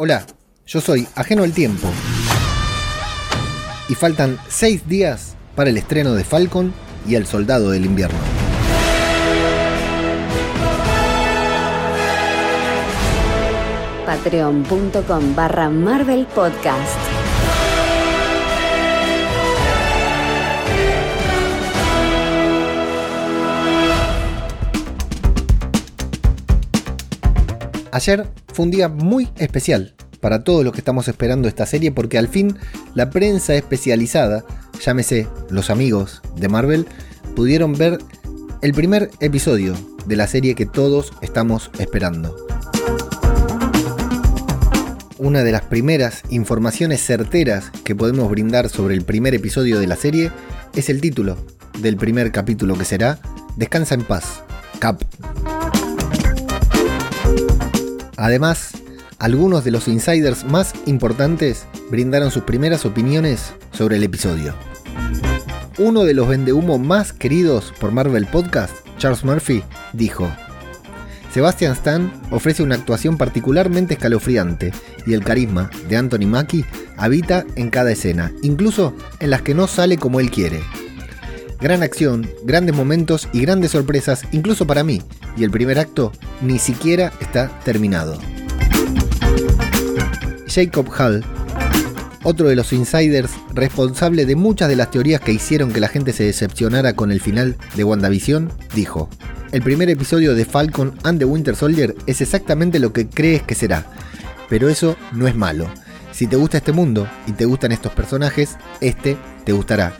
Hola, yo soy Ajeno al Tiempo. Y faltan seis días para el estreno de Falcon y El Soldado del Invierno. Patreon.com barra Marvel Podcast. Ayer fue un día muy especial para todos los que estamos esperando esta serie porque al fin la prensa especializada, llámese los amigos de Marvel, pudieron ver el primer episodio de la serie que todos estamos esperando. Una de las primeras informaciones certeras que podemos brindar sobre el primer episodio de la serie es el título del primer capítulo que será Descansa en paz, Cap. Además, algunos de los insiders más importantes brindaron sus primeras opiniones sobre el episodio. Uno de los vendehumo más queridos por Marvel Podcast, Charles Murphy, dijo: Sebastian Stan ofrece una actuación particularmente escalofriante y el carisma de Anthony Mackie habita en cada escena, incluso en las que no sale como él quiere. Gran acción, grandes momentos y grandes sorpresas, incluso para mí, y el primer acto ni siquiera está terminado. Jacob Hall, otro de los insiders responsable de muchas de las teorías que hicieron que la gente se decepcionara con el final de WandaVision, dijo, el primer episodio de Falcon and the Winter Soldier es exactamente lo que crees que será, pero eso no es malo. Si te gusta este mundo y te gustan estos personajes, este te gustará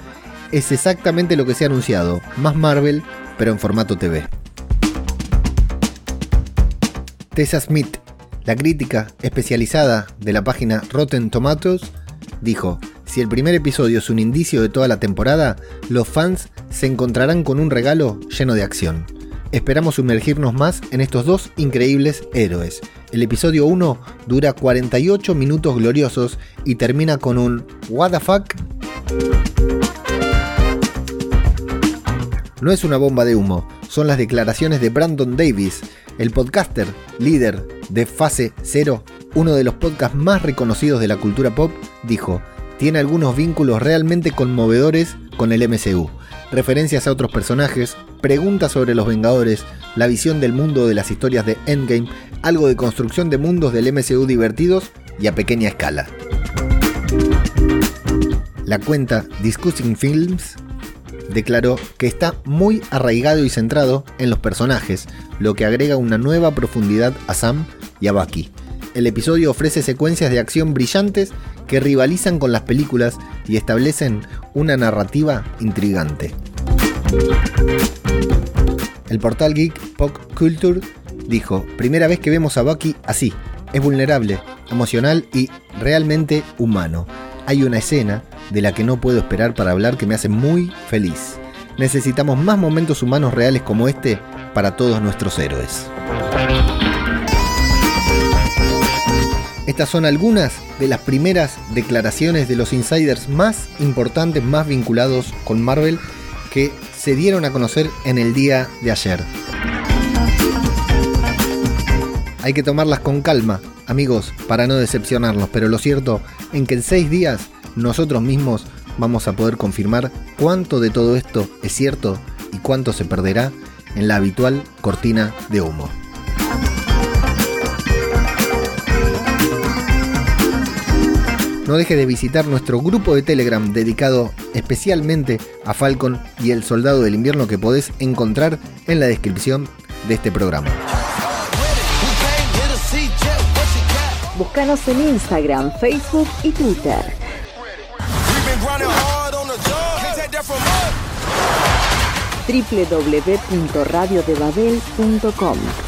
es exactamente lo que se ha anunciado, más Marvel, pero en formato TV. Tessa Smith, la crítica especializada de la página Rotten Tomatoes, dijo, si el primer episodio es un indicio de toda la temporada, los fans se encontrarán con un regalo lleno de acción. Esperamos sumergirnos más en estos dos increíbles héroes. El episodio 1 dura 48 minutos gloriosos y termina con un What the fuck? No es una bomba de humo, son las declaraciones de Brandon Davis, el podcaster líder de Fase Cero, uno de los podcasts más reconocidos de la cultura pop, dijo, tiene algunos vínculos realmente conmovedores con el MCU, referencias a otros personajes, preguntas sobre los Vengadores, la visión del mundo de las historias de Endgame, algo de construcción de mundos del MCU divertidos y a pequeña escala. La cuenta Discussing Films declaró que está muy arraigado y centrado en los personajes, lo que agrega una nueva profundidad a Sam y a Bucky. El episodio ofrece secuencias de acción brillantes que rivalizan con las películas y establecen una narrativa intrigante. El portal geek Pop Culture dijo, primera vez que vemos a Bucky así, es vulnerable, emocional y realmente humano. Hay una escena de la que no puedo esperar para hablar que me hace muy feliz. Necesitamos más momentos humanos reales como este para todos nuestros héroes. Estas son algunas de las primeras declaraciones de los insiders más importantes, más vinculados con Marvel, que se dieron a conocer en el día de ayer. Hay que tomarlas con calma, amigos, para no decepcionarnos, pero lo cierto en que en seis días nosotros mismos vamos a poder confirmar cuánto de todo esto es cierto y cuánto se perderá en la habitual cortina de humo. No deje de visitar nuestro grupo de Telegram dedicado especialmente a Falcon y el Soldado del Invierno que podés encontrar en la descripción de este programa. Búscanos en Instagram, Facebook y Twitter. www.radiodebabel.com